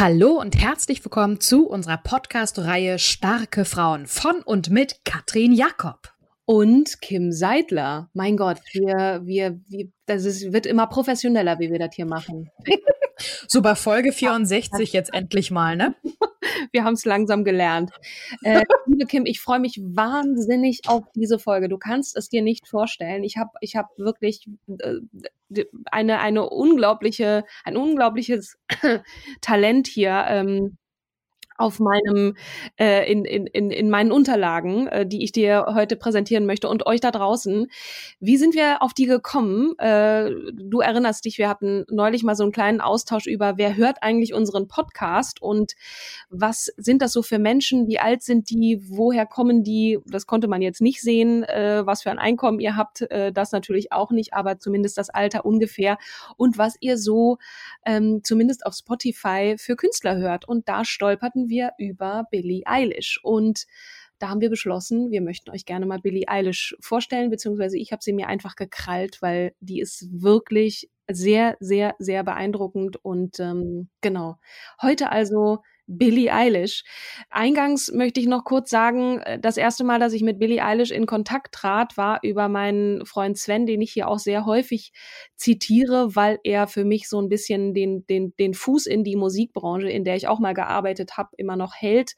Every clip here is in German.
Hallo und herzlich willkommen zu unserer Podcast-Reihe Starke Frauen von und mit Katrin Jakob. Und Kim Seidler. Mein Gott, wir, wir, wir das ist, wird immer professioneller, wie wir das hier machen. So bei Folge 64 jetzt endlich mal, ne? Wir haben es langsam gelernt. Äh, liebe Kim, ich freue mich wahnsinnig auf diese Folge. Du kannst es dir nicht vorstellen. Ich habe ich hab wirklich äh, eine, eine unglaubliche, ein unglaubliches Talent hier. Ähm, auf meinem äh, in, in, in, in meinen Unterlagen, äh, die ich dir heute präsentieren möchte und euch da draußen. Wie sind wir auf die gekommen? Äh, du erinnerst dich, wir hatten neulich mal so einen kleinen Austausch über, wer hört eigentlich unseren Podcast und was sind das so für Menschen? Wie alt sind die? Woher kommen die? Das konnte man jetzt nicht sehen, äh, was für ein Einkommen ihr habt. Äh, das natürlich auch nicht, aber zumindest das Alter ungefähr und was ihr so ähm, zumindest auf Spotify für Künstler hört. Und da stolperten wir über Billie Eilish. Und da haben wir beschlossen, wir möchten euch gerne mal Billie Eilish vorstellen, beziehungsweise ich habe sie mir einfach gekrallt, weil die ist wirklich sehr, sehr, sehr beeindruckend. Und ähm, genau, heute also Billie Eilish. Eingangs möchte ich noch kurz sagen, äh, das erste Mal, dass ich mit Billie Eilish in Kontakt trat, war über meinen Freund Sven, den ich hier auch sehr häufig zitiere, weil er für mich so ein bisschen den, den, den Fuß in die Musikbranche, in der ich auch mal gearbeitet habe, immer noch hält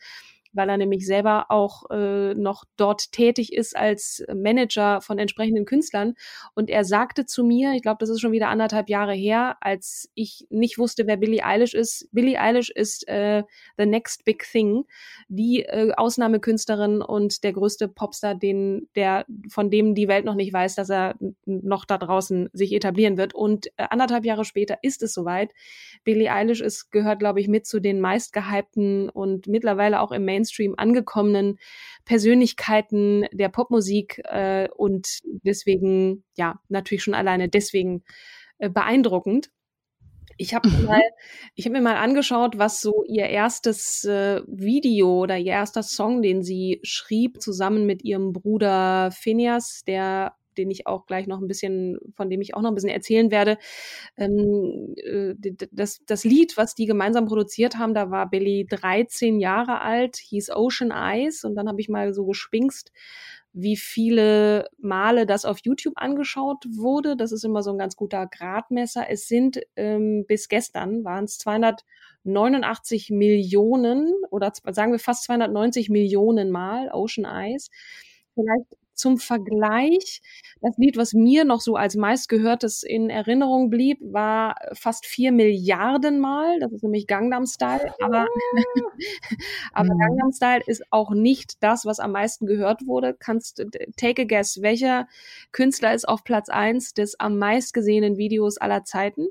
weil er nämlich selber auch äh, noch dort tätig ist als Manager von entsprechenden Künstlern. Und er sagte zu mir, ich glaube, das ist schon wieder anderthalb Jahre her, als ich nicht wusste, wer Billie Eilish ist. Billie Eilish ist äh, the next big thing, die äh, Ausnahmekünstlerin und der größte Popstar, den der von dem die Welt noch nicht weiß, dass er noch da draußen sich etablieren wird. Und äh, anderthalb Jahre später ist es soweit. Billie Eilish ist gehört, glaube ich, mit zu den meistgehypten und mittlerweile auch im Main Mainstream angekommenen Persönlichkeiten der Popmusik äh, und deswegen, ja, natürlich schon alleine deswegen äh, beeindruckend. Ich habe mhm. mal, ich habe mir mal angeschaut, was so ihr erstes äh, Video oder ihr erster Song, den sie schrieb, zusammen mit ihrem Bruder Phineas, der den ich auch gleich noch ein bisschen, von dem ich auch noch ein bisschen erzählen werde. Ähm, äh, das, das Lied, was die gemeinsam produziert haben, da war Billy 13 Jahre alt, hieß Ocean Eyes und dann habe ich mal so gespinkst, wie viele Male das auf YouTube angeschaut wurde. Das ist immer so ein ganz guter Gradmesser. Es sind ähm, bis gestern waren es 289 Millionen oder sagen wir fast 290 Millionen Mal Ocean Eyes. Vielleicht zum Vergleich, das Lied, was mir noch so als meistgehörtes in Erinnerung blieb, war fast vier Milliarden Mal. Das ist nämlich Gangnam Style. Aber, aber mhm. Gangnam Style ist auch nicht das, was am meisten gehört wurde. Kannst take a guess, welcher Künstler ist auf Platz eins des am meistgesehenen Videos aller Zeiten?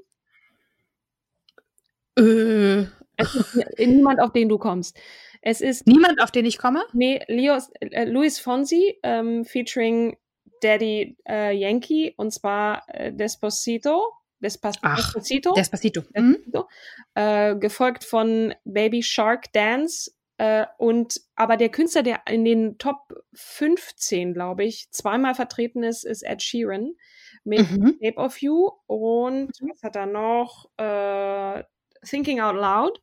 Äh. Es ist niemand, auf den du kommst. Es ist niemand, auf den ich komme. Nee, Leos, äh, Luis Fonsi ähm, featuring Daddy äh, Yankee und zwar äh, Desposito. Despas Ach, Despacito. Despacito. Despacito. Mhm. Gefolgt von Baby Shark Dance. Äh, und aber der Künstler, der in den Top 15, glaube ich, zweimal vertreten ist, ist Ed Sheeran mit mhm. Shape of You und mhm. was hat er noch? Äh, Thinking Out Loud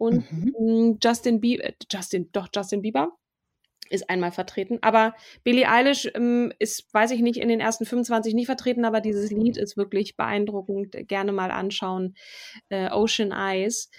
und mhm. Justin Bieber, Justin, doch Justin Bieber. ist einmal vertreten. Aber Billie Eilish ähm, ist, weiß ich nicht, in den ersten 25 nicht vertreten, aber dieses Lied ist wirklich beeindruckend. Gerne mal anschauen. Äh, Ocean Eyes.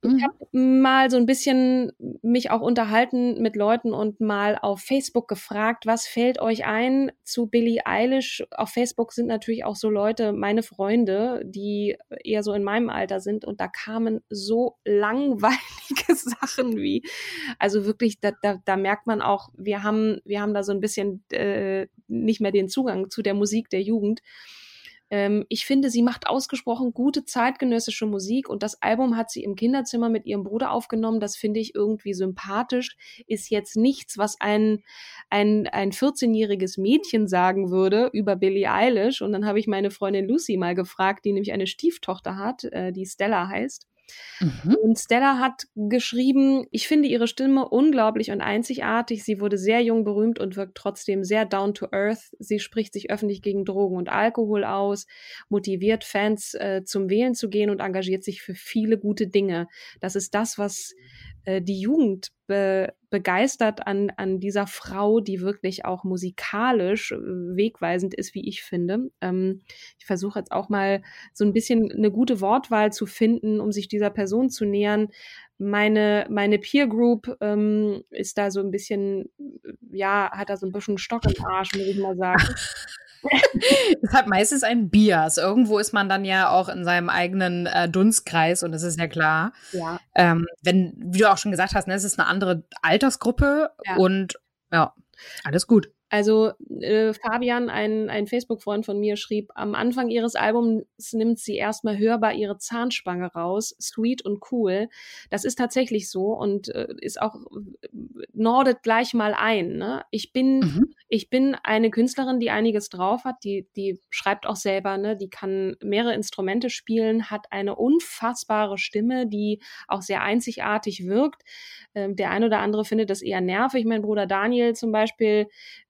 Ich mhm. habe mal so ein bisschen mich auch unterhalten mit Leuten und mal auf Facebook gefragt, was fällt euch ein zu Billie Eilish? Auf Facebook sind natürlich auch so Leute, meine Freunde, die eher so in meinem Alter sind und da kamen so langweilige Sachen wie, also wirklich, da, da, da merkt man auch, wir haben, wir haben da so ein bisschen äh, nicht mehr den Zugang zu der Musik der Jugend. Ähm, ich finde, sie macht ausgesprochen gute zeitgenössische Musik und das Album hat sie im Kinderzimmer mit ihrem Bruder aufgenommen. Das finde ich irgendwie sympathisch. Ist jetzt nichts, was ein, ein, ein 14-jähriges Mädchen sagen würde über Billie Eilish. Und dann habe ich meine Freundin Lucy mal gefragt, die nämlich eine Stieftochter hat, äh, die Stella heißt. Mhm. Und Stella hat geschrieben, ich finde ihre Stimme unglaublich und einzigartig. Sie wurde sehr jung berühmt und wirkt trotzdem sehr down to earth. Sie spricht sich öffentlich gegen Drogen und Alkohol aus, motiviert Fans äh, zum Wählen zu gehen und engagiert sich für viele gute Dinge. Das ist das, was äh, die Jugend be begeistert an, an dieser Frau, die wirklich auch musikalisch äh, wegweisend ist, wie ich finde. Ähm, ich versuche jetzt auch mal so ein bisschen eine gute Wortwahl zu finden, um sich dieser Person zu nähern. Meine, meine Peer Group ähm, ist da so ein bisschen, ja, hat da so ein bisschen Stock im Arsch, muss ich mal sagen. es hat meistens ein Bias. Irgendwo ist man dann ja auch in seinem eigenen äh, Dunstkreis und das ist ja klar. Ja. Ähm, wenn, wie du auch schon gesagt hast, ne, es ist eine andere Altersgruppe ja. und ja, alles gut. Also äh, Fabian, ein, ein Facebook-Freund von mir, schrieb, am Anfang ihres Albums nimmt sie erstmal hörbar ihre Zahnspange raus, sweet und cool. Das ist tatsächlich so und äh, ist auch, äh, nordet gleich mal ein. Ne? Ich bin, mhm. ich bin eine Künstlerin, die einiges drauf hat, die, die schreibt auch selber, ne? die kann mehrere Instrumente spielen, hat eine unfassbare Stimme, die auch sehr einzigartig wirkt. Ähm, der ein oder andere findet das eher nervig. Mein Bruder Daniel zum Beispiel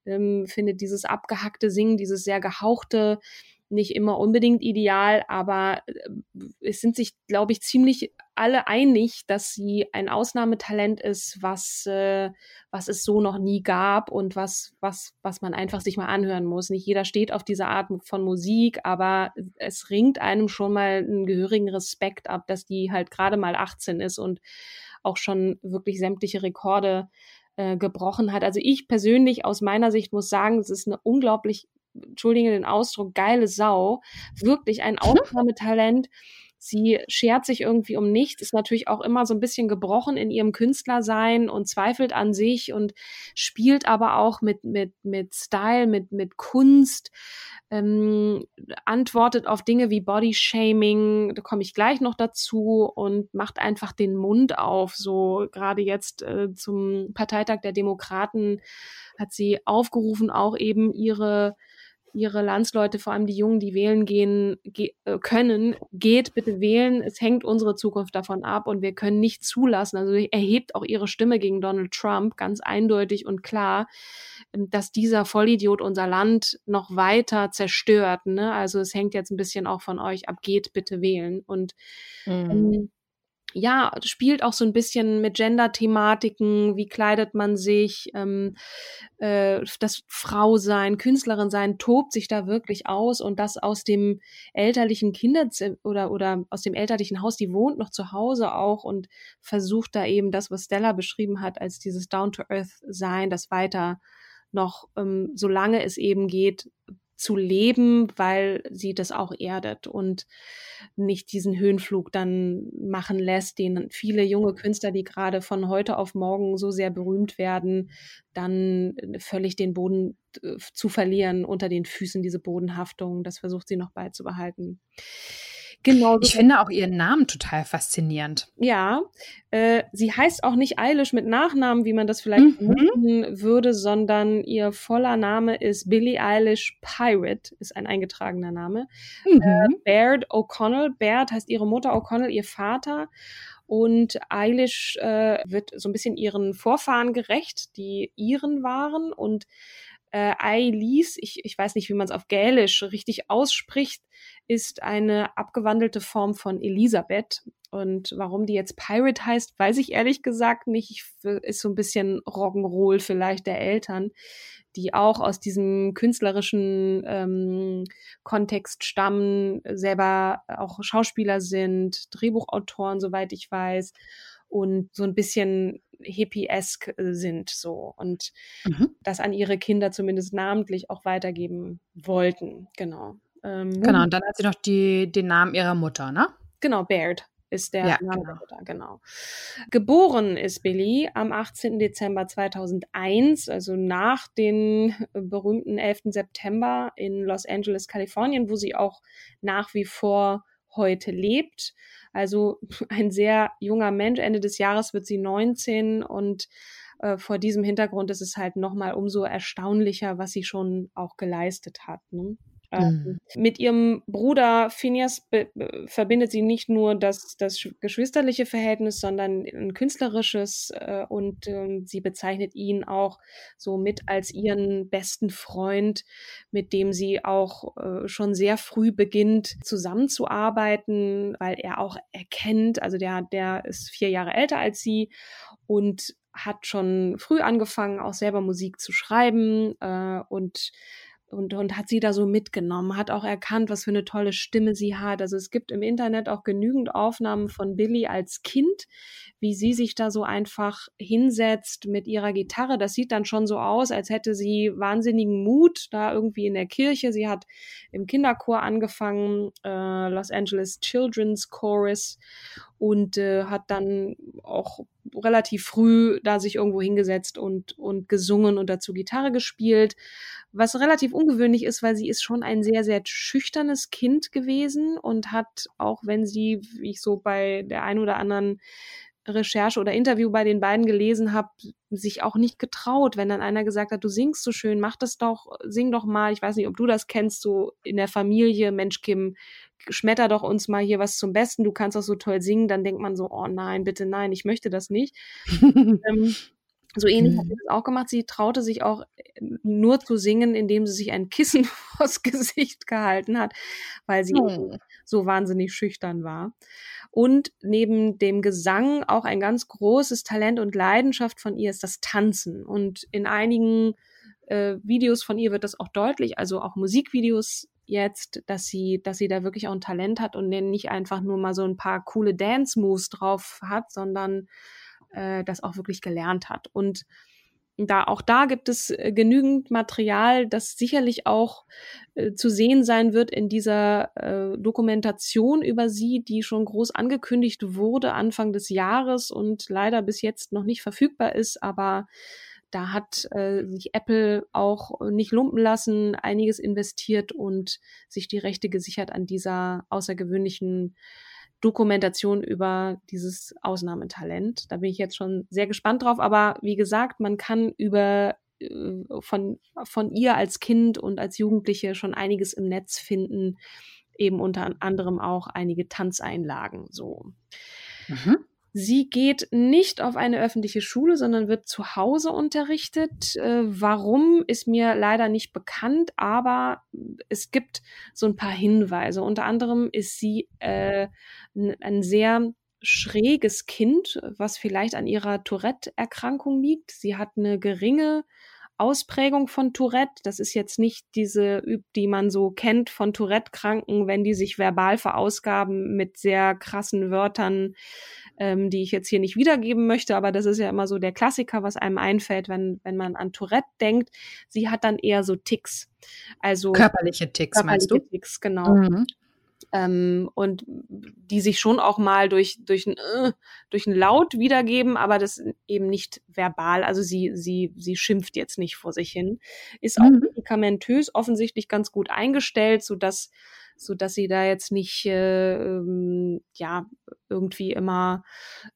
ähm, findet dieses abgehackte Singen, dieses sehr gehauchte, nicht immer unbedingt ideal, aber äh, es sind sich, glaube ich, ziemlich alle einig, dass sie ein Ausnahmetalent ist, was, äh, was es so noch nie gab und was, was, was man einfach sich mal anhören muss. Nicht jeder steht auf diese Art von Musik, aber es ringt einem schon mal einen gehörigen Respekt ab, dass die halt gerade mal 18 ist und auch schon wirklich sämtliche Rekorde äh, gebrochen hat. Also ich persönlich aus meiner Sicht muss sagen, es ist eine unglaublich, entschuldige den Ausdruck, geile Sau. Wirklich ein Aufnahmetalent. Sie schert sich irgendwie um nichts, ist natürlich auch immer so ein bisschen gebrochen in ihrem Künstlersein und zweifelt an sich und spielt aber auch mit, mit, mit Style, mit, mit Kunst, ähm, antwortet auf Dinge wie Bodyshaming, da komme ich gleich noch dazu und macht einfach den Mund auf. So gerade jetzt äh, zum Parteitag der Demokraten hat sie aufgerufen, auch eben ihre ihre Landsleute, vor allem die Jungen, die wählen gehen ge äh, können, geht bitte wählen. Es hängt unsere Zukunft davon ab und wir können nicht zulassen. Also erhebt auch ihre Stimme gegen Donald Trump ganz eindeutig und klar, ähm, dass dieser Vollidiot unser Land noch weiter zerstört. Ne? Also es hängt jetzt ein bisschen auch von euch ab. Geht bitte wählen und mhm. ähm, ja, spielt auch so ein bisschen mit Gender-Thematiken, wie kleidet man sich, ähm, äh, das Frausein, Künstlerin sein, tobt sich da wirklich aus. Und das aus dem elterlichen Kinderzimmer oder, oder aus dem elterlichen Haus, die wohnt noch zu Hause auch und versucht da eben das, was Stella beschrieben hat, als dieses Down-to-Earth-Sein, das weiter noch, ähm, solange es eben geht, zu leben, weil sie das auch erdet und nicht diesen Höhenflug dann machen lässt, den viele junge Künstler, die gerade von heute auf morgen so sehr berühmt werden, dann völlig den Boden äh, zu verlieren unter den Füßen, diese Bodenhaftung. Das versucht sie noch beizubehalten. Genau. Ich finde auch ihren Namen total faszinierend. Ja, äh, sie heißt auch nicht Eilish mit Nachnamen, wie man das vielleicht mhm. würde, sondern ihr voller Name ist Billie Eilish Pirate, ist ein eingetragener Name. Mhm. Äh, Baird O'Connell, Baird heißt ihre Mutter, O'Connell ihr Vater. Und Eilish äh, wird so ein bisschen ihren Vorfahren gerecht, die Iren waren und Äh, Eilis, ich, ich weiß nicht, wie man es auf Gälisch richtig ausspricht, ist eine abgewandelte Form von Elisabeth. Und warum die jetzt Pirate heißt, weiß ich ehrlich gesagt nicht. Ich, ist so ein bisschen Rock'n'Roll vielleicht der Eltern, die auch aus diesem künstlerischen ähm, Kontext stammen, selber auch Schauspieler sind, Drehbuchautoren, soweit ich weiß, und so ein bisschen hippie-esque sind so und mhm. das an ihre Kinder zumindest namentlich auch weitergeben wollten. Genau. Ähm, genau, und dann hat sie noch die, den Namen ihrer Mutter, ne? Genau, Baird ist der ja, Name genau. Da, genau. Geboren ist Billy am 18. Dezember 2001, also nach dem berühmten 11. September in Los Angeles, Kalifornien, wo sie auch nach wie vor heute lebt. Also ein sehr junger Mensch. Ende des Jahres wird sie 19 und äh, vor diesem Hintergrund ist es halt nochmal umso erstaunlicher, was sie schon auch geleistet hat. Ne? Mhm. Ähm, mit ihrem Bruder Phineas verbindet sie nicht nur das, das geschwisterliche Verhältnis, sondern ein künstlerisches äh, und äh, sie bezeichnet ihn auch so mit als ihren besten Freund, mit dem sie auch äh, schon sehr früh beginnt zusammenzuarbeiten, weil er auch erkennt, also der, der ist vier Jahre älter als sie und hat schon früh angefangen, auch selber Musik zu schreiben äh, und und, und hat sie da so mitgenommen, hat auch erkannt, was für eine tolle Stimme sie hat. Also es gibt im Internet auch genügend Aufnahmen von Billy als Kind, wie sie sich da so einfach hinsetzt mit ihrer Gitarre. Das sieht dann schon so aus, als hätte sie wahnsinnigen Mut da irgendwie in der Kirche. Sie hat im Kinderchor angefangen, äh, Los Angeles Children's Chorus und äh, hat dann auch relativ früh da sich irgendwo hingesetzt und, und gesungen und dazu Gitarre gespielt was relativ ungewöhnlich ist, weil sie ist schon ein sehr, sehr schüchternes Kind gewesen und hat, auch wenn sie, wie ich so bei der einen oder anderen Recherche oder Interview bei den beiden gelesen habe, sich auch nicht getraut, wenn dann einer gesagt hat, du singst so schön, mach das doch, sing doch mal. Ich weiß nicht, ob du das kennst, so in der Familie, Mensch, Kim, schmetter doch uns mal hier was zum Besten, du kannst auch so toll singen, dann denkt man so, oh nein, bitte nein, ich möchte das nicht. ähm, so ähnlich mhm. hat sie das auch gemacht. Sie traute sich auch äh, nur zu singen, indem sie sich ein Kissen vors Gesicht gehalten hat, weil sie mhm. so wahnsinnig schüchtern war. Und neben dem Gesang auch ein ganz großes Talent und Leidenschaft von ihr ist das Tanzen. Und in einigen äh, Videos von ihr wird das auch deutlich, also auch Musikvideos jetzt, dass sie, dass sie da wirklich auch ein Talent hat und nicht einfach nur mal so ein paar coole Dance-Moves drauf hat, sondern äh, das auch wirklich gelernt hat. Und da auch da gibt es äh, genügend Material, das sicherlich auch äh, zu sehen sein wird in dieser äh, Dokumentation über sie, die schon groß angekündigt wurde Anfang des Jahres und leider bis jetzt noch nicht verfügbar ist, aber da hat äh, sich Apple auch nicht lumpen lassen, einiges investiert und sich die Rechte gesichert an dieser außergewöhnlichen Dokumentation über dieses Ausnahmetalent. Da bin ich jetzt schon sehr gespannt drauf. Aber wie gesagt, man kann über äh, von, von ihr als Kind und als Jugendliche schon einiges im Netz finden, eben unter anderem auch einige Tanzeinlagen. So. Mhm. Sie geht nicht auf eine öffentliche Schule, sondern wird zu Hause unterrichtet. Äh, warum ist mir leider nicht bekannt, aber es gibt so ein paar Hinweise. Unter anderem ist sie äh, ein sehr schräges Kind, was vielleicht an ihrer Tourette-Erkrankung liegt. Sie hat eine geringe Ausprägung von Tourette. Das ist jetzt nicht diese, die man so kennt von Tourette-Kranken, wenn die sich verbal verausgaben mit sehr krassen Wörtern, ähm, die ich jetzt hier nicht wiedergeben möchte, aber das ist ja immer so der Klassiker, was einem einfällt, wenn, wenn man an Tourette denkt. Sie hat dann eher so Ticks. Also körperliche Ticks, körperliche meinst du? Ticks, genau. Mhm. Ähm, und die sich schon auch mal durch, durch, ein, äh, durch ein Laut wiedergeben, aber das eben nicht verbal. Also sie, sie, sie schimpft jetzt nicht vor sich hin. Ist auch mhm. medikamentös offensichtlich ganz gut eingestellt, sodass so dass sie da jetzt nicht äh, ähm, ja irgendwie immer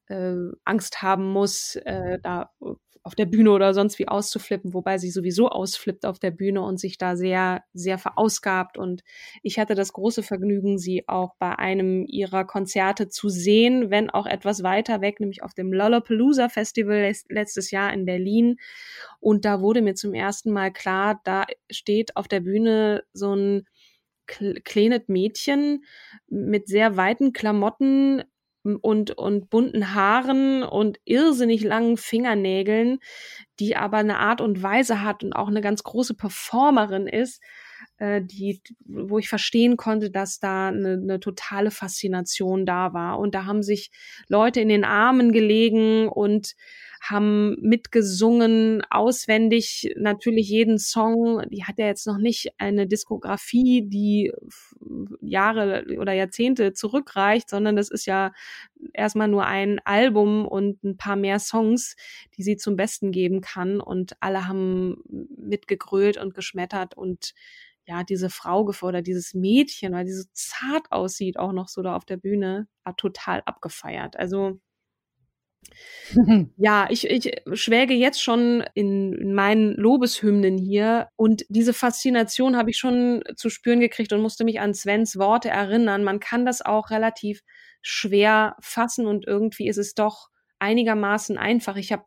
äh, Angst haben muss, äh, da auf der Bühne oder sonst wie auszuflippen, wobei sie sowieso ausflippt auf der Bühne und sich da sehr, sehr verausgabt. Und ich hatte das große Vergnügen, sie auch bei einem ihrer Konzerte zu sehen, wenn auch etwas weiter weg, nämlich auf dem Lollapalooza Festival letztes Jahr in Berlin. Und da wurde mir zum ersten Mal klar, da steht auf der Bühne so ein kleines Mädchen mit sehr weiten Klamotten und, und bunten Haaren und irrsinnig langen Fingernägeln, die aber eine Art und Weise hat und auch eine ganz große Performerin ist, äh, die, wo ich verstehen konnte, dass da eine, eine totale Faszination da war. Und da haben sich Leute in den Armen gelegen und haben mitgesungen, auswendig natürlich jeden Song. Die hat ja jetzt noch nicht eine Diskografie, die Jahre oder Jahrzehnte zurückreicht, sondern das ist ja erstmal nur ein Album und ein paar mehr Songs, die sie zum Besten geben kann. Und alle haben mitgegrölt und geschmettert und ja, diese Frau gefordert, dieses Mädchen, weil die so zart aussieht, auch noch so da auf der Bühne, hat total abgefeiert. Also ja, ich, ich schwäge jetzt schon in, in meinen Lobeshymnen hier und diese Faszination habe ich schon zu spüren gekriegt und musste mich an Svens Worte erinnern. Man kann das auch relativ schwer fassen und irgendwie ist es doch einigermaßen einfach. Ich habe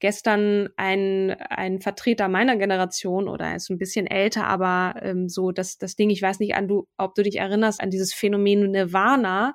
gestern einen, einen Vertreter meiner Generation oder er ist ein bisschen älter, aber ähm, so das, das Ding, ich weiß nicht, an du, ob du dich erinnerst an dieses Phänomen Nirvana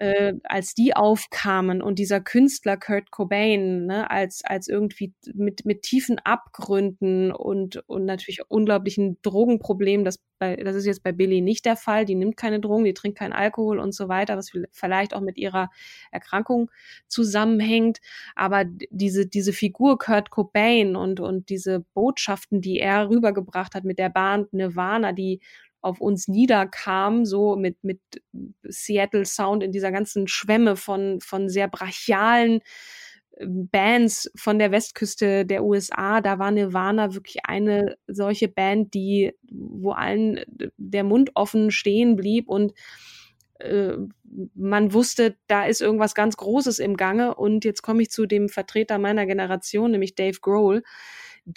äh, als die aufkamen und dieser Künstler Kurt Cobain, ne, als, als irgendwie mit, mit tiefen Abgründen und, und natürlich unglaublichen Drogenproblemen, das, bei, das ist jetzt bei Billy nicht der Fall, die nimmt keine Drogen, die trinkt keinen Alkohol und so weiter, was vielleicht auch mit ihrer Erkrankung zusammenhängt, aber diese, diese Figur Kurt Cobain und, und diese Botschaften, die er rübergebracht hat mit der Band Nirvana, die auf uns niederkam, so mit, mit Seattle Sound in dieser ganzen Schwemme von, von sehr brachialen ähm, Bands von der Westküste der USA, da war Nirvana wirklich eine solche Band, die, wo allen der Mund offen stehen blieb und äh, man wusste, da ist irgendwas ganz Großes im Gange. Und jetzt komme ich zu dem Vertreter meiner Generation, nämlich Dave Grohl,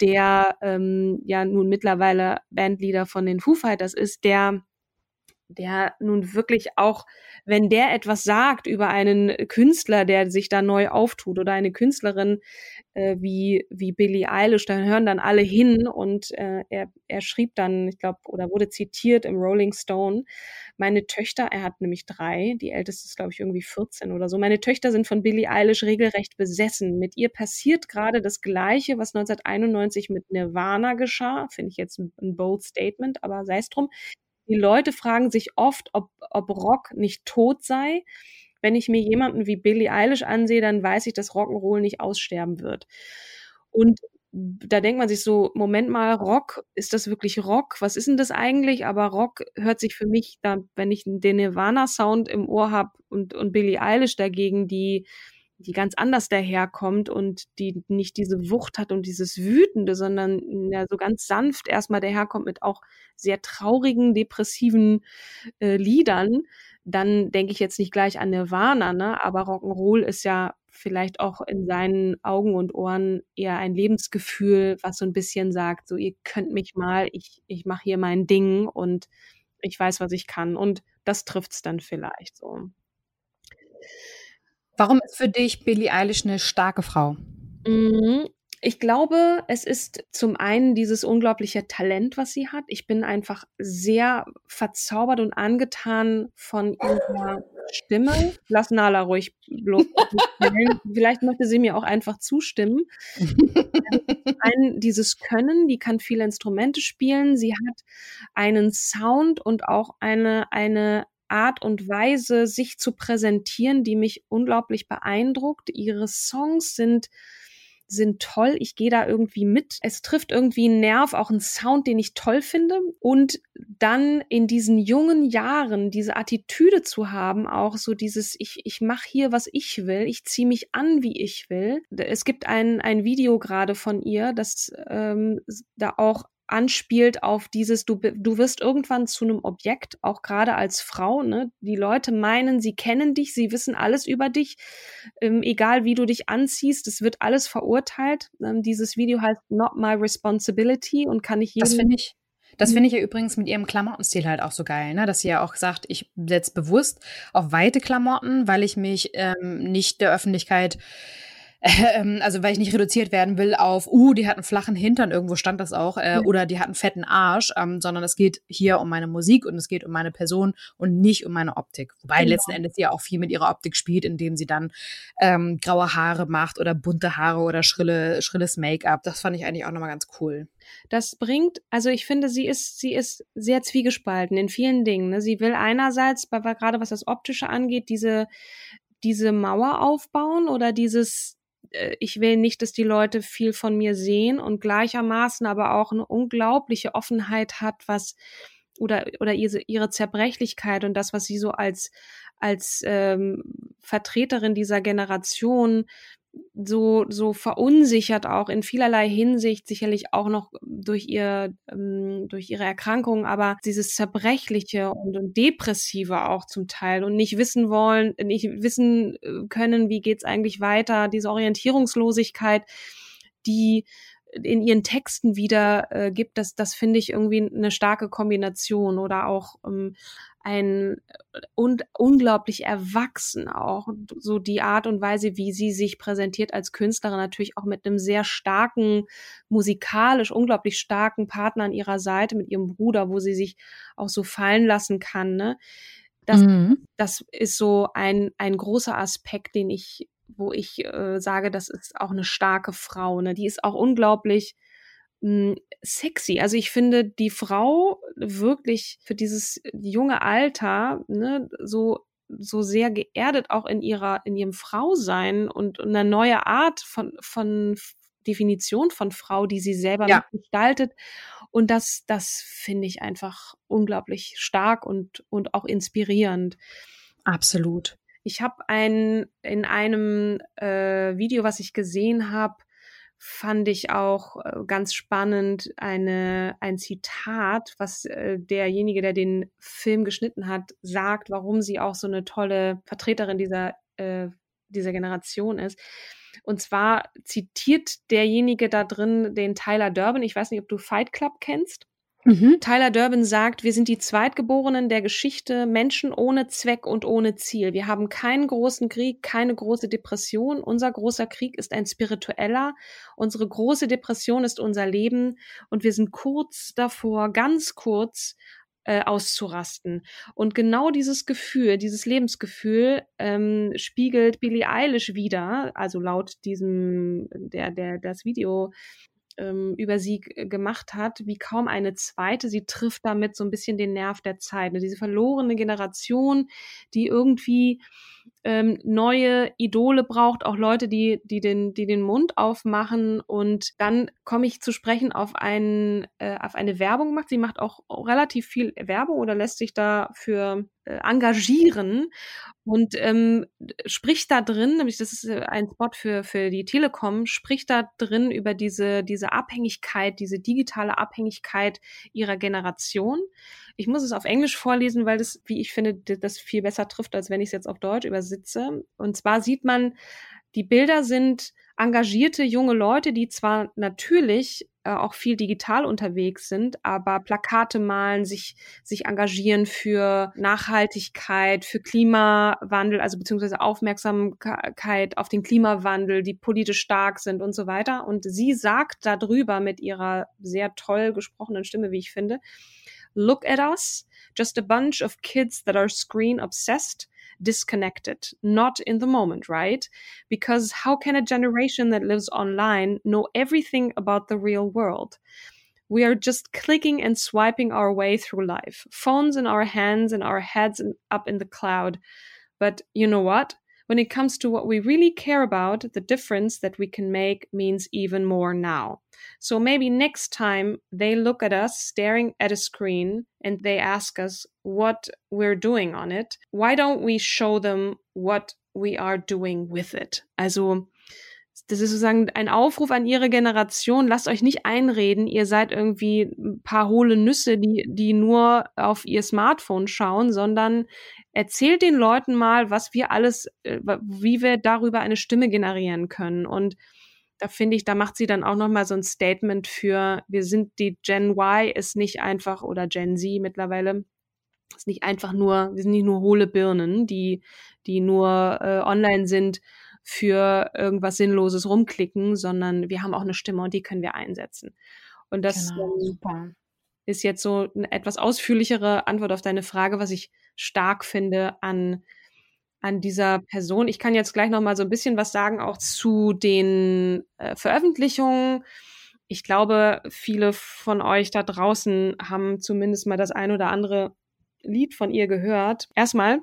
der ähm, ja nun mittlerweile Bandleader von den Foo Fighters ist, der der nun wirklich auch, wenn der etwas sagt über einen Künstler, der sich da neu auftut oder eine Künstlerin äh, wie, wie Billie Eilish, dann hören dann alle hin und äh, er, er schrieb dann, ich glaube, oder wurde zitiert im Rolling Stone, meine Töchter, er hat nämlich drei, die älteste ist, glaube ich, irgendwie 14 oder so, meine Töchter sind von Billie Eilish regelrecht besessen. Mit ihr passiert gerade das Gleiche, was 1991 mit Nirvana geschah, finde ich jetzt ein bold Statement, aber sei es drum. Die Leute fragen sich oft, ob, ob Rock nicht tot sei. Wenn ich mir jemanden wie Billie Eilish ansehe, dann weiß ich, dass Rock'n'Roll nicht aussterben wird. Und da denkt man sich so, Moment mal, Rock, ist das wirklich Rock? Was ist denn das eigentlich? Aber Rock hört sich für mich, da, wenn ich den Nirvana-Sound im Ohr habe und, und Billie Eilish dagegen, die die ganz anders daherkommt und die nicht diese Wucht hat und dieses Wütende, sondern ja, so ganz sanft erstmal daherkommt mit auch sehr traurigen, depressiven äh, Liedern, dann denke ich jetzt nicht gleich an Nirvana, ne? aber Rock'n'Roll ist ja vielleicht auch in seinen Augen und Ohren eher ein Lebensgefühl, was so ein bisschen sagt, so ihr könnt mich mal, ich, ich mache hier mein Ding und ich weiß, was ich kann. Und das trifft's dann vielleicht so. Warum ist für dich Billie Eilish eine starke Frau? Mhm. Ich glaube, es ist zum einen dieses unglaubliche Talent, was sie hat. Ich bin einfach sehr verzaubert und angetan von ihrer Stimme. Lass Nala ruhig bloß. Vielleicht möchte sie mir auch einfach zustimmen. ein, dieses Können, die kann viele Instrumente spielen. Sie hat einen Sound und auch eine, eine Art und Weise, sich zu präsentieren, die mich unglaublich beeindruckt. Ihre Songs sind sind toll. Ich gehe da irgendwie mit. Es trifft irgendwie einen Nerv, auch einen Sound, den ich toll finde. Und dann in diesen jungen Jahren diese Attitüde zu haben, auch so dieses, ich, ich mache hier, was ich will, ich ziehe mich an, wie ich will. Es gibt ein, ein Video gerade von ihr, das ähm, da auch anspielt auf dieses, du, du wirst irgendwann zu einem Objekt, auch gerade als Frau. Ne? Die Leute meinen, sie kennen dich, sie wissen alles über dich, ähm, egal wie du dich anziehst, es wird alles verurteilt. Ähm, dieses Video heißt Not My Responsibility und kann ich jedem... Das finde ich das mhm. finde ich ja übrigens mit ihrem Klamottenstil halt auch so geil, ne? dass sie ja auch sagt, ich setze bewusst auf weite Klamotten, weil ich mich ähm, nicht der Öffentlichkeit ähm, also weil ich nicht reduziert werden will auf, uh, die hat einen flachen Hintern, irgendwo stand das auch, äh, mhm. oder die hat einen fetten Arsch, ähm, sondern es geht hier um meine Musik und es geht um meine Person und nicht um meine Optik. Wobei genau. letzten Endes sie ja auch viel mit ihrer Optik spielt, indem sie dann ähm, graue Haare macht oder bunte Haare oder schrille, schrilles Make-up. Das fand ich eigentlich auch nochmal ganz cool. Das bringt, also ich finde, sie ist, sie ist sehr zwiegespalten in vielen Dingen. Ne? Sie will einerseits, gerade was das Optische angeht, diese, diese Mauer aufbauen oder dieses, ich will nicht, dass die Leute viel von mir sehen und gleichermaßen aber auch eine unglaubliche Offenheit hat, was oder oder ihre, ihre Zerbrechlichkeit und das, was sie so als als ähm, Vertreterin dieser Generation so, so verunsichert auch in vielerlei Hinsicht, sicherlich auch noch durch ihr, ähm, durch ihre Erkrankung, aber dieses Zerbrechliche und, und Depressive auch zum Teil und nicht wissen wollen, nicht wissen äh, können, wie geht's eigentlich weiter, diese Orientierungslosigkeit, die in ihren Texten wieder äh, gibt, das, das finde ich irgendwie eine starke Kombination oder auch ähm, ein und unglaublich erwachsen auch so die Art und Weise, wie sie sich präsentiert als Künstlerin natürlich auch mit einem sehr starken musikalisch unglaublich starken Partner an ihrer Seite mit ihrem Bruder, wo sie sich auch so fallen lassen kann. Ne? Das, mhm. das ist so ein ein großer Aspekt, den ich wo ich äh, sage, das ist auch eine starke Frau. Ne? Die ist auch unglaublich mh, sexy. Also ich finde die Frau wirklich für dieses junge Alter ne, so so sehr geerdet auch in ihrer in ihrem Frausein und eine neue Art von von Definition von Frau, die sie selber ja. gestaltet. Und das, das finde ich einfach unglaublich stark und, und auch inspirierend. Absolut. Ich habe ein in einem äh, Video, was ich gesehen habe, fand ich auch äh, ganz spannend eine, ein Zitat, was äh, derjenige, der den Film geschnitten hat, sagt, warum sie auch so eine tolle Vertreterin dieser, äh, dieser Generation ist. Und zwar zitiert derjenige da drin den Tyler Durban. Ich weiß nicht, ob du Fight Club kennst. Mhm. Tyler Durbin sagt, wir sind die Zweitgeborenen der Geschichte, Menschen ohne Zweck und ohne Ziel. Wir haben keinen großen Krieg, keine große Depression. Unser großer Krieg ist ein spiritueller. Unsere große Depression ist unser Leben. Und wir sind kurz davor, ganz kurz, äh, auszurasten. Und genau dieses Gefühl, dieses Lebensgefühl ähm, spiegelt Billie Eilish wieder, also laut diesem, der, der das Video ähm, über sie gemacht hat, wie kaum eine zweite. Sie trifft damit so ein bisschen den Nerv der Zeit. Ne? Diese verlorene Generation, die irgendwie ähm, neue Idole braucht, auch Leute, die, die, den, die den Mund aufmachen. Und dann komme ich zu sprechen auf, einen, äh, auf eine Werbung macht. Sie macht auch relativ viel Werbung oder lässt sich dafür äh, engagieren und ähm, spricht da drin, nämlich das ist äh, ein Spot für, für die Telekom, spricht da drin über diese, diese Abhängigkeit, diese digitale Abhängigkeit ihrer Generation. Ich muss es auf Englisch vorlesen, weil das, wie ich finde, das viel besser trifft, als wenn ich es jetzt auf Deutsch übersitze. Und zwar sieht man, die Bilder sind engagierte junge Leute, die zwar natürlich äh, auch viel digital unterwegs sind, aber Plakate malen, sich, sich engagieren für Nachhaltigkeit, für Klimawandel, also beziehungsweise Aufmerksamkeit auf den Klimawandel, die politisch stark sind und so weiter. Und sie sagt darüber mit ihrer sehr toll gesprochenen Stimme, wie ich finde, look at us, just a bunch of kids that are screen obsessed, disconnected, not in the moment, right? Because how can a generation that lives online know everything about the real world? We are just clicking and swiping our way through life, phones in our hands and our heads up in the cloud. But you know what? When it comes to what we really care about, the difference that we can make means even more now. So maybe next time they look at us staring at a screen and they ask us what we're doing on it, why don't we show them what we are doing with it? Also, das ist sozusagen ein Aufruf an ihre Generation. Lasst euch nicht einreden, ihr seid irgendwie ein paar hohle Nüsse, die, die nur auf ihr Smartphone schauen, sondern erzählt den Leuten mal, was wir alles, äh, wie wir darüber eine Stimme generieren können. Und da finde ich, da macht sie dann auch nochmal so ein Statement für, wir sind die Gen Y, ist nicht einfach, oder Gen Z mittlerweile, ist nicht einfach nur, wir sind nicht nur hohle Birnen, die, die nur äh, online sind für irgendwas Sinnloses rumklicken, sondern wir haben auch eine Stimme und die können wir einsetzen. Und das genau, ähm, ist jetzt so eine etwas ausführlichere Antwort auf deine Frage, was ich stark finde an an dieser Person. Ich kann jetzt gleich noch mal so ein bisschen was sagen auch zu den äh, Veröffentlichungen. Ich glaube, viele von euch da draußen haben zumindest mal das ein oder andere Lied von ihr gehört. Erstmal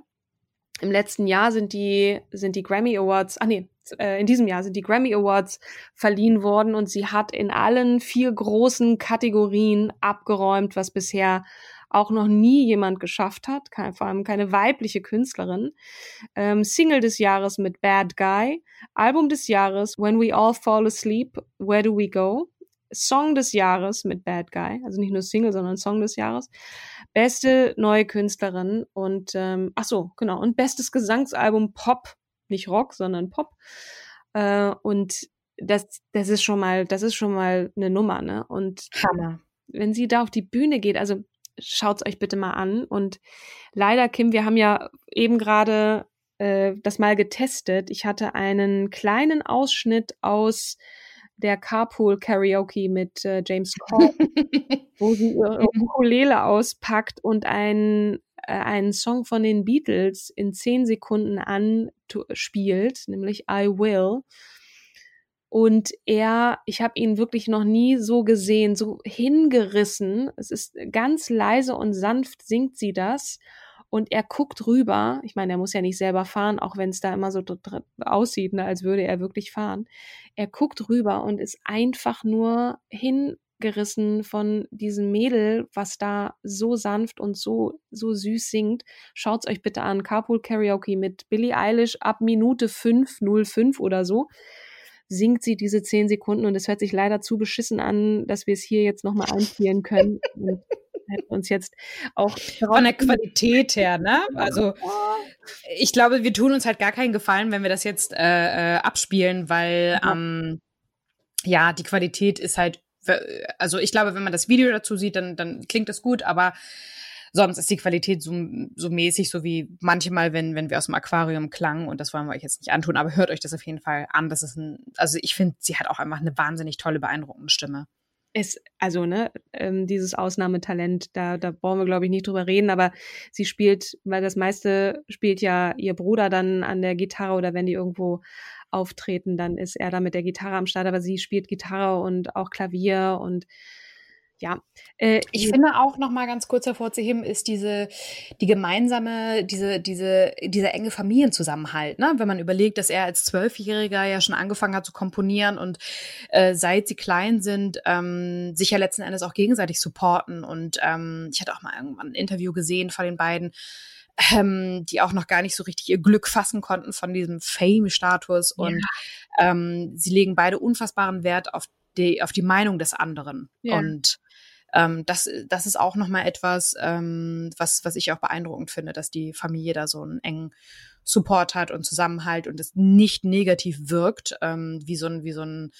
im letzten Jahr sind die sind die Grammy Awards, ah nee, äh, in diesem Jahr sind die Grammy Awards verliehen worden und sie hat in allen vier großen Kategorien abgeräumt, was bisher auch noch nie jemand geschafft hat, kein, vor allem keine weibliche Künstlerin. Ähm, Single des Jahres mit Bad Guy, Album des Jahres When We All Fall Asleep, Where Do We Go? Song des Jahres mit Bad Guy, also nicht nur Single, sondern Song des Jahres. Beste neue Künstlerin und ähm, ach so, genau und bestes Gesangsalbum Pop, nicht Rock, sondern Pop. Äh, und das, das ist schon mal, das ist schon mal eine Nummer, ne? Und Hammer. Wenn sie da auf die Bühne geht, also schaut's euch bitte mal an. Und leider, Kim, wir haben ja eben gerade äh, das mal getestet. Ich hatte einen kleinen Ausschnitt aus der Carpool Karaoke mit äh, James Cole, wo sie ihre Ukulele auspackt und ein, äh, einen Song von den Beatles in zehn Sekunden anspielt, nämlich I Will. Und er, ich habe ihn wirklich noch nie so gesehen, so hingerissen. Es ist ganz leise und sanft singt sie das. Und er guckt rüber. Ich meine, er muss ja nicht selber fahren, auch wenn es da immer so aussieht, ne, als würde er wirklich fahren. Er guckt rüber und ist einfach nur hingerissen von diesem Mädel, was da so sanft und so, so süß singt. Schaut's euch bitte an. Carpool Karaoke mit Billie Eilish ab Minute 5.05 oder so singt sie diese zehn Sekunden und es hört sich leider zu beschissen an, dass wir es hier jetzt nochmal einspielen können. und uns jetzt auch von der Qualität her, ne? Also ich glaube, wir tun uns halt gar keinen Gefallen, wenn wir das jetzt äh, äh, abspielen, weil ja. ähm, ja die Qualität ist halt, also ich glaube, wenn man das Video dazu sieht, dann dann klingt das gut, aber sonst ist die Qualität so, so mäßig, so wie manchmal, wenn, wenn wir aus dem Aquarium klangen und das wollen wir euch jetzt nicht antun, aber hört euch das auf jeden Fall an. Das ist ein, also ich finde, sie hat auch einfach eine wahnsinnig tolle, beeindruckende Stimme. Ist, also, ne, ähm, dieses Ausnahmetalent, da, da brauchen wir, glaube ich, nicht drüber reden, aber sie spielt, weil das meiste spielt ja ihr Bruder dann an der Gitarre oder wenn die irgendwo auftreten, dann ist er da mit der Gitarre am Start, aber sie spielt Gitarre und auch Klavier und ja. Äh, ich finde auch noch mal ganz kurz hervorzuheben ist diese die gemeinsame diese diese dieser enge Familienzusammenhalt, ne? Wenn man überlegt, dass er als Zwölfjähriger ja schon angefangen hat zu komponieren und äh, seit sie klein sind ähm, sich ja letzten Endes auch gegenseitig supporten und ähm, ich hatte auch mal irgendwann ein Interview gesehen von den beiden ähm, die auch noch gar nicht so richtig ihr Glück fassen konnten von diesem Fame-Status. Und ja. ähm, sie legen beide unfassbaren Wert auf die, auf die Meinung des anderen. Ja. Und ähm, das, das ist auch nochmal etwas, ähm, was, was ich auch beeindruckend finde, dass die Familie da so einen engen Support hat und Zusammenhalt und es nicht negativ wirkt, ähm, wie so ein, wie so ein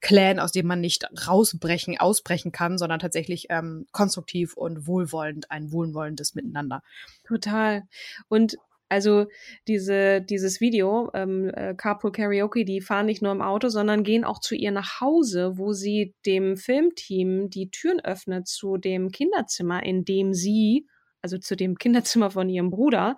Clan, aus dem man nicht rausbrechen, ausbrechen kann, sondern tatsächlich ähm, konstruktiv und wohlwollend, ein wohlwollendes Miteinander. Total. Und also diese, dieses Video, ähm, äh, Carpool Karaoke, die fahren nicht nur im Auto, sondern gehen auch zu ihr nach Hause, wo sie dem Filmteam die Türen öffnet zu dem Kinderzimmer, in dem sie also zu dem Kinderzimmer von ihrem Bruder,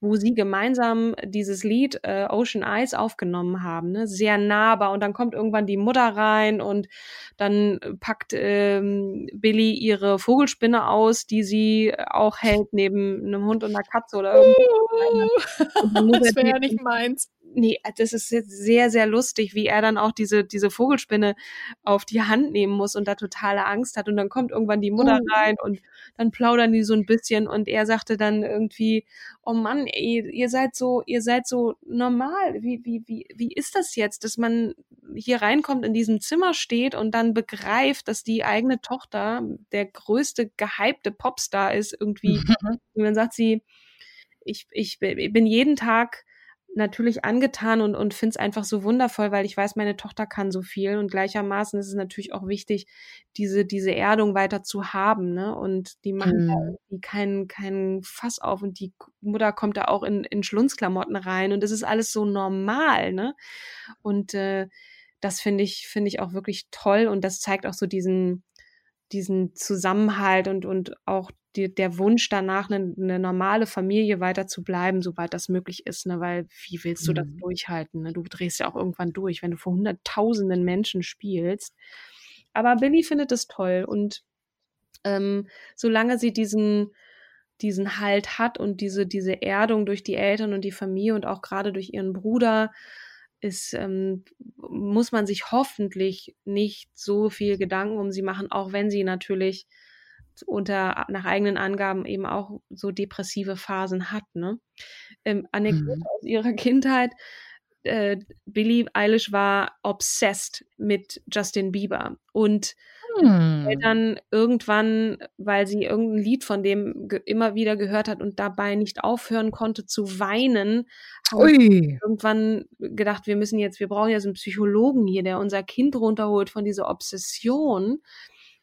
wo sie gemeinsam dieses Lied äh, Ocean Eyes aufgenommen haben, ne? sehr nahbar. Und dann kommt irgendwann die Mutter rein und dann packt ähm, Billy ihre Vogelspinne aus, die sie auch hält neben einem Hund und einer Katze oder irgendwas. das wäre ja nicht meins. Nee, das ist jetzt sehr, sehr lustig, wie er dann auch diese, diese Vogelspinne auf die Hand nehmen muss und da totale Angst hat. Und dann kommt irgendwann die Mutter Oh. rein und dann plaudern die so ein bisschen und er sagte dann irgendwie, oh Mann, ey, ihr seid so, ihr seid so normal. Wie, wie, wie, wie ist das jetzt, dass man hier reinkommt, in diesem Zimmer steht und dann begreift, dass die eigene Tochter der größte gehypte Popstar ist irgendwie. Und dann sagt sie, ich, ich bin jeden Tag natürlich angetan und, und finde es einfach so wundervoll, weil ich weiß, meine Tochter kann so viel und gleichermaßen ist es natürlich auch wichtig, diese, diese Erdung weiter zu haben, ne? Und die machen da Mhm. irgendwie keinen keinen Fass auf und die Mutter kommt da auch in, in Schlunzklamotten rein und das ist alles so normal, ne? Und äh, das finde ich, finde ich auch wirklich toll und das zeigt auch so diesen, diesen Zusammenhalt und, und auch die, der Wunsch danach, eine, eine normale Familie weiter zu bleiben, sobald das möglich ist, ne? Weil wie willst du das Mhm. durchhalten? Ne? Du drehst ja auch irgendwann durch, wenn du vor hunderttausenden Menschen spielst. Aber Billy findet es toll und ähm, solange sie diesen diesen Halt hat und diese diese Erdung durch die Eltern und die Familie und auch gerade durch ihren Bruder ist ähm, muss man sich hoffentlich nicht so viel Gedanken um sie machen, auch wenn sie natürlich unter nach eigenen Angaben eben auch so depressive Phasen hat. Ne? Ähm, Anekdote Mhm. aus ihrer Kindheit. Äh, Billie Eilish war obsessed mit Justin Bieber und Hm. Eltern irgendwann, weil sie irgendein Lied von dem immer wieder gehört hat und dabei nicht aufhören konnte zu weinen, Ui. irgendwann gedacht, wir müssen jetzt, wir brauchen jetzt einen Psychologen hier, der unser Kind runterholt von dieser Obsession.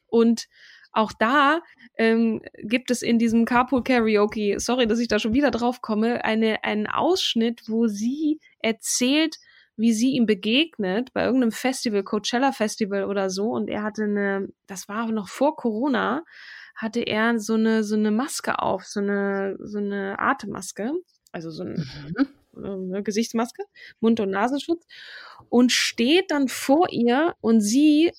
Und auch da ähm, gibt es in diesem Carpool Karaoke, sorry, dass ich da schon wieder drauf komme, eine, einen Ausschnitt, wo sie erzählt, wie sie ihm begegnet bei irgendeinem Festival, Coachella Festival oder so. Und er hatte eine, das war noch vor Corona, hatte er so eine, so eine Maske auf, so eine, so eine Atemmaske. Also so ein, Mhm. eine Gesichtsmaske, Mund- und Nasenschutz und steht dann vor ihr und sie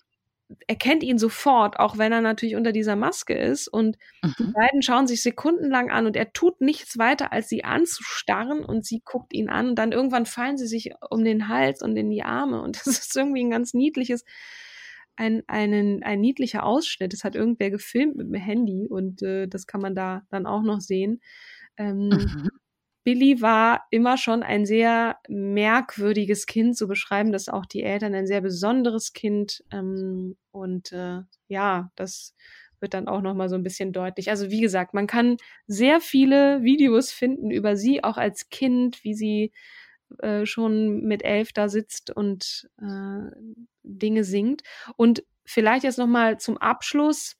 erkennt ihn sofort, auch wenn er natürlich unter dieser Maske ist und die Mhm. beiden schauen sich sekundenlang an und er tut nichts weiter, als sie anzustarren und sie guckt ihn an und dann irgendwann fallen sie sich um den Hals und in die Arme und das ist irgendwie ein ganz niedliches, ein, einen, ein niedlicher Ausschnitt. Das hat irgendwer gefilmt mit dem Handy und äh, das kann man da dann auch noch sehen. Ähm, Mhm. Billy war immer schon ein sehr merkwürdiges Kind, so beschreiben das auch die Eltern, ein sehr besonderes Kind. Ähm, und äh, ja, das wird dann auch noch mal so ein bisschen deutlich. Also wie gesagt, man kann sehr viele Videos finden über sie, auch als Kind, wie sie äh, schon mit elf da sitzt und äh, Dinge singt. Und vielleicht jetzt noch mal zum Abschluss,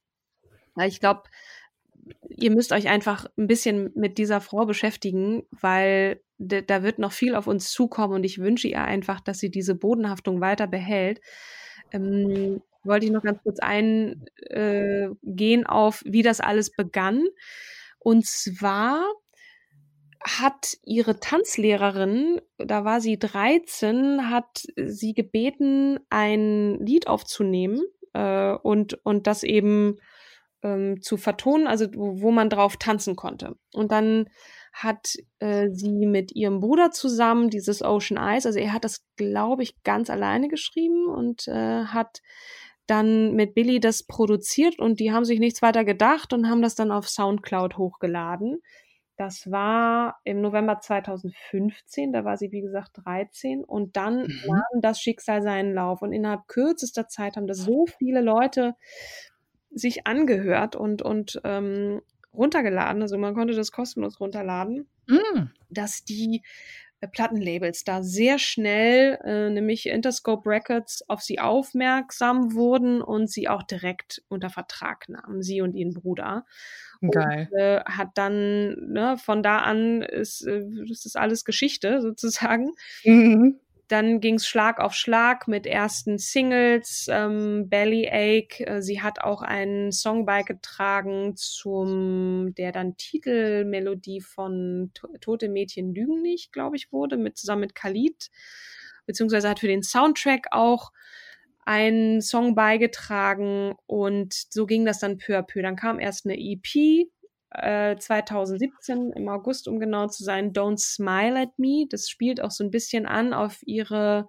weil ich glaube, ihr müsst euch einfach ein bisschen mit dieser Frau beschäftigen, weil da wird noch viel auf uns zukommen und ich wünsche ihr einfach, dass sie diese Bodenhaftung weiter behält. Ähm, wollte ich noch ganz kurz eingehen äh, auf, wie das alles begann. Und zwar hat ihre Tanzlehrerin, da war sie 13, hat sie gebeten, ein Lied aufzunehmen äh, und, und das eben ähm, zu vertonen, also wo, man drauf tanzen konnte. Und dann hat äh, sie mit ihrem Bruder zusammen dieses Ocean Eyes, also er hat das, glaube ich, ganz alleine geschrieben und äh, hat dann mit Billy das produziert und die haben sich nichts weiter gedacht und haben das dann auf Soundcloud hochgeladen. Das war im November 2015, da war sie wie gesagt 13 und dann Mhm. nahm das Schicksal seinen Lauf und innerhalb kürzester Zeit haben das so viele Leute sich angehört und, und ähm, runtergeladen, also man konnte das kostenlos runterladen, Mhm. dass die äh, Plattenlabels da sehr schnell, äh, nämlich Interscope Records, auf sie aufmerksam wurden und sie auch direkt unter Vertrag nahmen, sie und ihren Bruder. Geil. Und, äh, hat dann, ne, von da an ist, äh, das ist alles Geschichte sozusagen. Mhm. Dann ging's Schlag auf Schlag mit ersten Singles, ähm, Bellyache. Äh, sie hat auch einen Song beigetragen zum, der dann Titelmelodie von To- Tote Mädchen lügen nicht, glaube ich, wurde, mit, zusammen mit Khalid. Beziehungsweise hat für den Soundtrack auch einen Song beigetragen und so ging das dann peu à peu. Dann kam erst eine EP äh, 2017 im August, um genau zu sein, Don't Smile at Me. Das spielt auch so ein bisschen an auf ihre,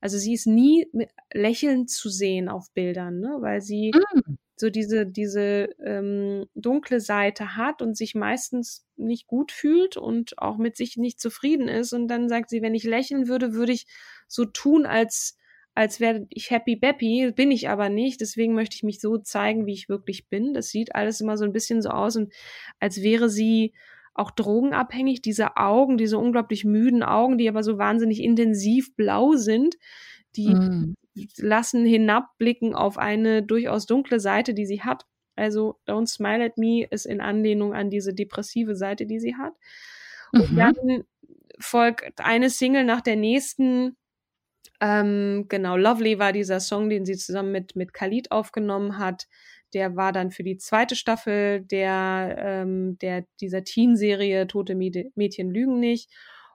also sie ist nie mit lächelnd zu sehen auf Bildern, ne? weil sie mm. so diese, diese ähm, dunkle Seite hat und sich meistens nicht gut fühlt und auch mit sich nicht zufrieden ist. Und dann sagt sie, wenn ich lächeln würde, würde ich so tun, als als wäre ich happy beppy, bin ich aber nicht. Deswegen möchte ich mich so zeigen, wie ich wirklich bin. Das sieht alles immer so ein bisschen so aus und als wäre sie auch drogenabhängig. Diese Augen, diese unglaublich müden Augen, die aber so wahnsinnig intensiv blau sind, die mm. lassen hinabblicken auf eine durchaus dunkle Seite, die sie hat. Also Don't Smile at Me ist in Anlehnung an diese depressive Seite, die sie hat. Und mhm. dann folgt eine Single nach der nächsten, ähm, genau, Lovely war dieser Song, den sie zusammen mit, mit Khalid aufgenommen hat. Der war dann für die zweite Staffel der, ähm, der dieser Teen-Serie Tote Mädchen lügen nicht.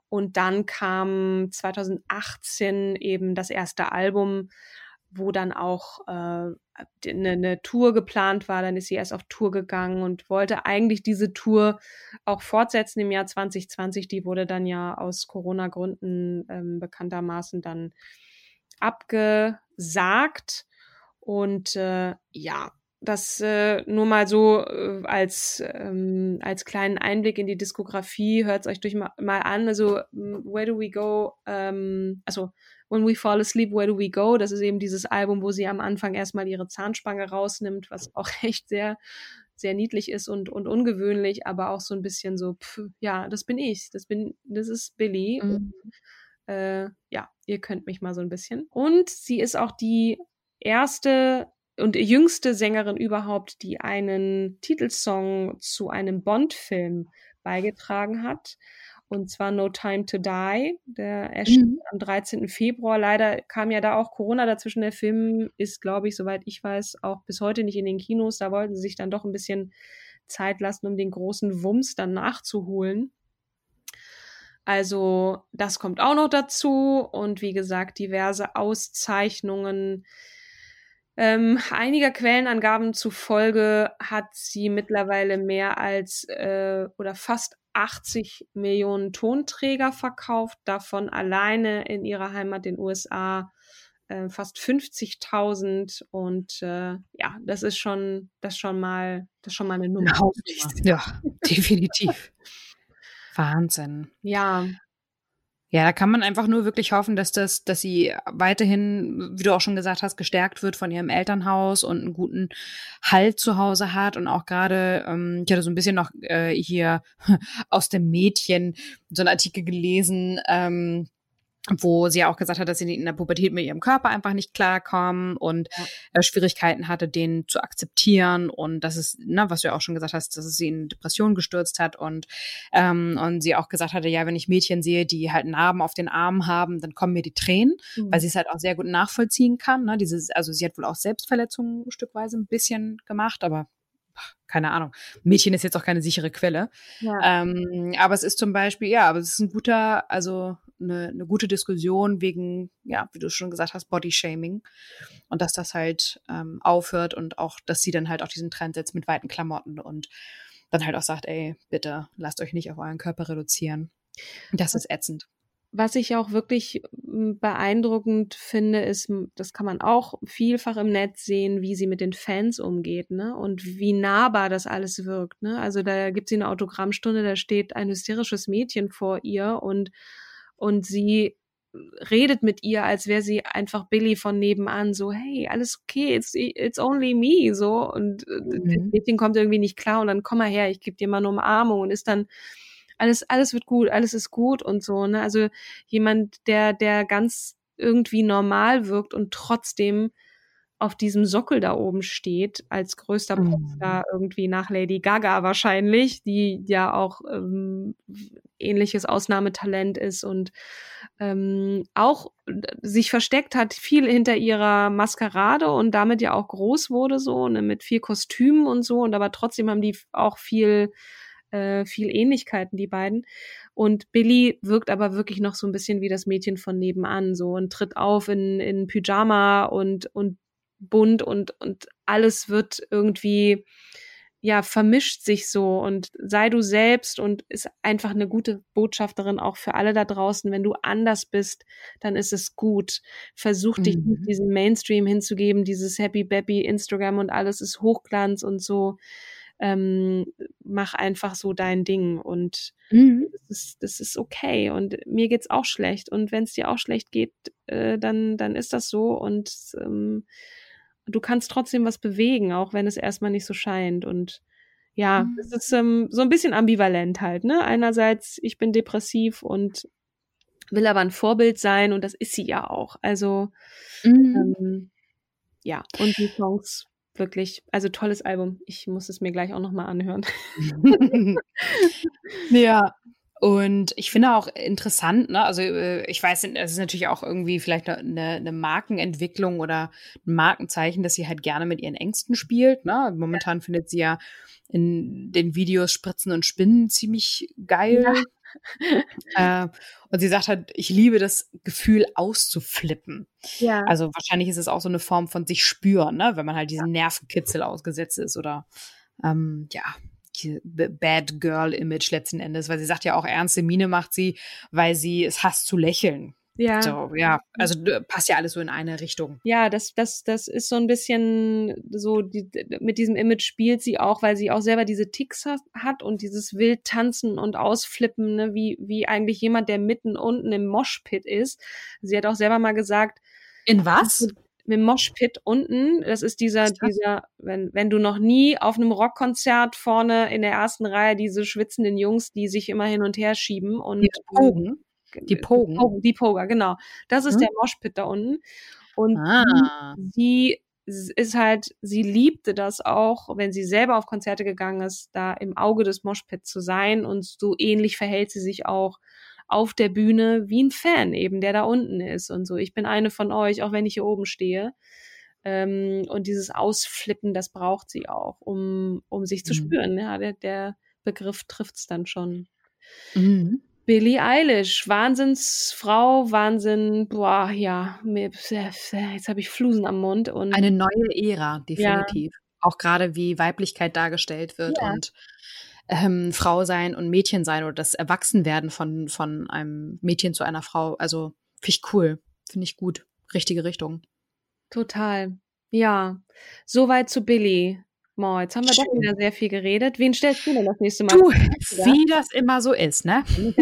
Und dann kam 2018 eben das erste Album, wo dann auch äh, eine, eine Tour geplant war. Dann ist sie erst auf Tour gegangen und wollte eigentlich diese Tour auch fortsetzen im Jahr 2020. Die wurde dann ja aus Corona-Gründen ähm, bekanntermaßen dann abgesagt. Und äh, ja, das äh, nur mal so äh, als, ähm, als kleinen Einblick in die Diskografie. Hört es euch durch mal, mal an. Also, Where Do We Go? Ähm, also, When We Fall Asleep, Where Do We Go? Das ist eben dieses Album, wo sie am Anfang erstmal ihre Zahnspange rausnimmt, was auch echt sehr, sehr niedlich ist und, und ungewöhnlich, aber auch so ein bisschen so, pff, ja, das bin ich. Das bin, das ist Billy. Mhm. Und, äh, ja, ihr könnt mich mal so ein bisschen. Und sie ist auch die erste und jüngste Sängerin überhaupt, die einen Titelsong zu einem Bond-Film beigetragen hat. Und zwar No Time to Die. Der erschien mhm. am 13. Februar. Leider kam ja da auch Corona dazwischen. Der Film ist, glaube ich, soweit ich weiß, auch bis heute nicht in den Kinos. Da wollten sie sich dann doch ein bisschen Zeit lassen, um den großen Wumms dann nachzuholen. Also das kommt auch noch dazu. Und wie gesagt, diverse Auszeichnungen ähm, einiger Quellenangaben zufolge hat sie mittlerweile mehr als äh, oder fast 80 Millionen Tonträger verkauft, davon alleine in ihrer Heimat den USA äh, fast 50.000 und äh, ja, das ist schon das schon mal das schon mal eine Nummer. Ja, definitiv. Wahnsinn. Ja. Ja, da kann man einfach nur wirklich hoffen, dass das, dass sie weiterhin, wie du auch schon gesagt hast, gestärkt wird von ihrem Elternhaus und einen guten Halt zu Hause hat und auch gerade, ähm, ich hatte so ein bisschen noch äh, hier aus dem Mädchen so einen Artikel gelesen, ähm, wo sie ja auch gesagt hat, dass sie in der Pubertät mit ihrem Körper einfach nicht klarkommen und ja. äh, Schwierigkeiten hatte, den zu akzeptieren und das ist, ne, was du ja auch schon gesagt hast, dass es sie in Depression gestürzt hat und ähm, und sie auch gesagt hatte, ja, wenn ich Mädchen sehe, die halt Narben auf den Armen haben, dann kommen mir die Tränen, mhm. weil sie es halt auch sehr gut nachvollziehen kann. Ne? Dieses, also sie hat wohl auch Selbstverletzungen stückweise ein bisschen gemacht, aber keine Ahnung. Mädchen ist jetzt auch keine sichere Quelle. Ja. Ähm, aber es ist zum Beispiel, ja, aber es ist ein guter, also eine, eine gute Diskussion wegen, ja, wie du schon gesagt hast, Bodyshaming. Und dass das halt ähm, aufhört und auch, dass sie dann halt auch diesen Trend setzt mit weiten Klamotten und dann halt auch sagt, ey, bitte lasst euch nicht auf euren Körper reduzieren. Das ist ätzend. Was ich auch wirklich beeindruckend finde, ist, das kann man auch vielfach im Netz sehen, wie sie mit den Fans umgeht, ne? Und wie nahbar das alles wirkt, ne? Also da gibt sie eine Autogrammstunde, da steht ein hysterisches Mädchen vor ihr und und sie redet mit ihr, als wäre sie einfach Billy von nebenan, so, hey, alles okay, it's, it's only me, so, und äh, mhm. das Mädchen kommt irgendwie nicht klar und dann komm mal her, ich gebe dir mal eine Umarmung und ist dann, alles, alles wird gut, alles ist gut und so, ne, also jemand, der, der ganz irgendwie normal wirkt und trotzdem auf diesem Sockel da oben steht, als größter Popstar mhm. irgendwie nach Lady Gaga wahrscheinlich, die ja auch ähm, ähnliches Ausnahmetalent ist und ähm, auch sich versteckt hat, viel hinter ihrer Maskerade und damit ja auch groß wurde so, ne, mit viel Kostümen und so, und aber trotzdem haben die auch viel äh, viel Ähnlichkeiten, die beiden. Und Billy wirkt aber wirklich noch so ein bisschen wie das Mädchen von nebenan, so und tritt auf in, in Pyjama und, und bunt und, und alles wird irgendwie ja, vermischt sich so und sei du selbst und ist einfach eine gute Botschafterin auch für alle da draußen. Wenn du anders bist, dann ist es gut. Versuch dich Mhm. nicht diesem Mainstream hinzugeben, dieses Happy Baby Instagram und alles ist Hochglanz und so. Ähm, mach einfach so dein Ding und Mhm. das ist, das ist okay. Und mir geht's auch schlecht. Und wenn es dir auch schlecht geht, äh, dann, dann ist das so. Und ähm, du kannst trotzdem was bewegen, auch wenn es erstmal nicht so scheint. Und ja, Mhm. es ist ähm, so ein bisschen ambivalent halt, ne? Einerseits, ich bin depressiv und will aber ein Vorbild sein und das ist sie ja auch. Also Mhm. ähm, ja, und die Songs wirklich, also tolles Album. Ich muss es mir gleich auch nochmal anhören. ja. Und ich finde auch interessant, ne, also äh, ich weiß, es ist natürlich auch irgendwie vielleicht eine, eine Markenentwicklung oder ein Markenzeichen, dass sie halt gerne mit ihren Ängsten spielt. Ne? Momentan findet sie ja in den Videos Spritzen und Spinnen ziemlich geil. Äh, und sie sagt halt, ich liebe das Gefühl auszuflippen. Ja. Also wahrscheinlich ist es auch so eine Form von sich spüren, ne? wenn man halt diesen Nervenkitzel ausgesetzt ist oder ähm, ja, Bad Girl Image letzten Endes, weil sie sagt ja auch, ernste Miene macht sie, weil sie es hasst zu lächeln. ja. So, ja, also passt ja alles so in eine Richtung. Ja, das, das, das ist so ein bisschen so, die, mit diesem Image spielt sie auch, weil sie auch selber diese Ticks hat, hat und dieses wild tanzen und ausflippen, ne, wie, wie eigentlich jemand, der mitten unten im Moshpit ist. Sie hat auch selber mal gesagt, In was? Im Moshpit unten, das ist dieser, das? dieser, wenn, wenn du noch nie auf einem Rockkonzert vorne in der ersten Reihe diese schwitzenden Jungs, die sich immer hin und her schieben und Die Pogen. Die Pogen. Pogen, die Poger, genau. Das ist Hm? der Moshpit da unten. Und Ah. sie ist halt, sie liebte das auch, wenn sie selber auf Konzerte gegangen ist, da im Auge des Moshpits zu sein. Und so ähnlich verhält sie sich auch auf der Bühne wie ein Fan eben, der da unten ist und so. Ich bin eine von euch, auch wenn ich hier oben stehe. Ähm, und dieses Ausflippen, das braucht sie auch, um, um sich zu Mhm. spüren. Ja, der, der Begriff trifft's dann schon. Mhm. Billie Eilish, Wahnsinnsfrau, Wahnsinn, boah, ja, mir, jetzt habe ich Flusen am Mund und Eine neue Ära, definitiv. Auch gerade wie Weiblichkeit dargestellt wird Ja. und ähm, Frau sein und Mädchen sein oder das Erwachsenwerden von, von einem Mädchen zu einer Frau. Also finde ich cool, finde ich gut. Richtige Richtung. total. Ja, soweit zu Billie. Mo, jetzt haben wir doch wieder sehr viel geredet. Wen stellst du denn das nächste Mal? Du, wie das immer so ist, ne?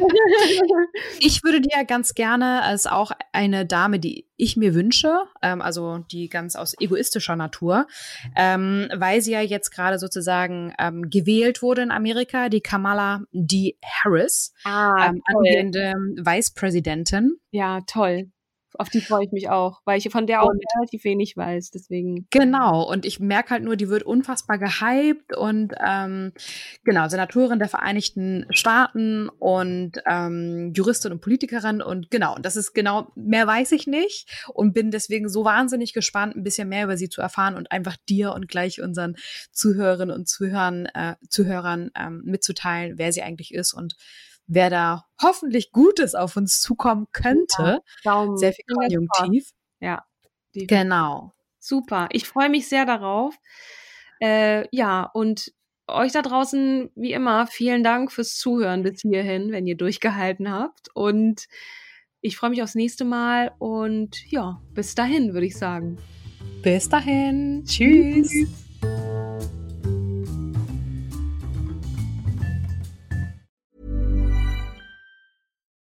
Ich würde dir ganz gerne als auch eine Dame, die ich mir wünsche, ähm, also die ganz aus egoistischer Natur, ähm, weil sie ja jetzt gerade sozusagen ähm, gewählt wurde in Amerika, die Kamala D. Harris, ah, ähm, angehende Vicepräsidentin. Ja, toll. Auf die freue ich mich auch, weil ich von der auch Und- relativ wenig weiß. Deswegen. Genau, und ich merke halt nur, die wird unfassbar gehypt und ähm, genau, Senatorin der Vereinigten Staaten und ähm, Juristin und Politikerin und genau, das ist genau, mehr weiß ich nicht und bin deswegen so wahnsinnig gespannt, ein bisschen mehr über sie zu erfahren und einfach dir und gleich unseren Zuhörerinnen und Zuhörern, äh, Zuhörern ähm, mitzuteilen, wer sie eigentlich ist und wer da hoffentlich Gutes auf uns zukommen könnte. Daumen. Sehr viel. Konjunktiv. Ja. Genau. Super. Ich freue mich sehr darauf. Äh, ja, und euch da draußen, wie immer, vielen Dank fürs Zuhören bis hierhin, wenn ihr durchgehalten habt. Und ich freue mich aufs nächste Mal. Und ja, bis dahin, würde ich sagen. Bis dahin. Tschüss.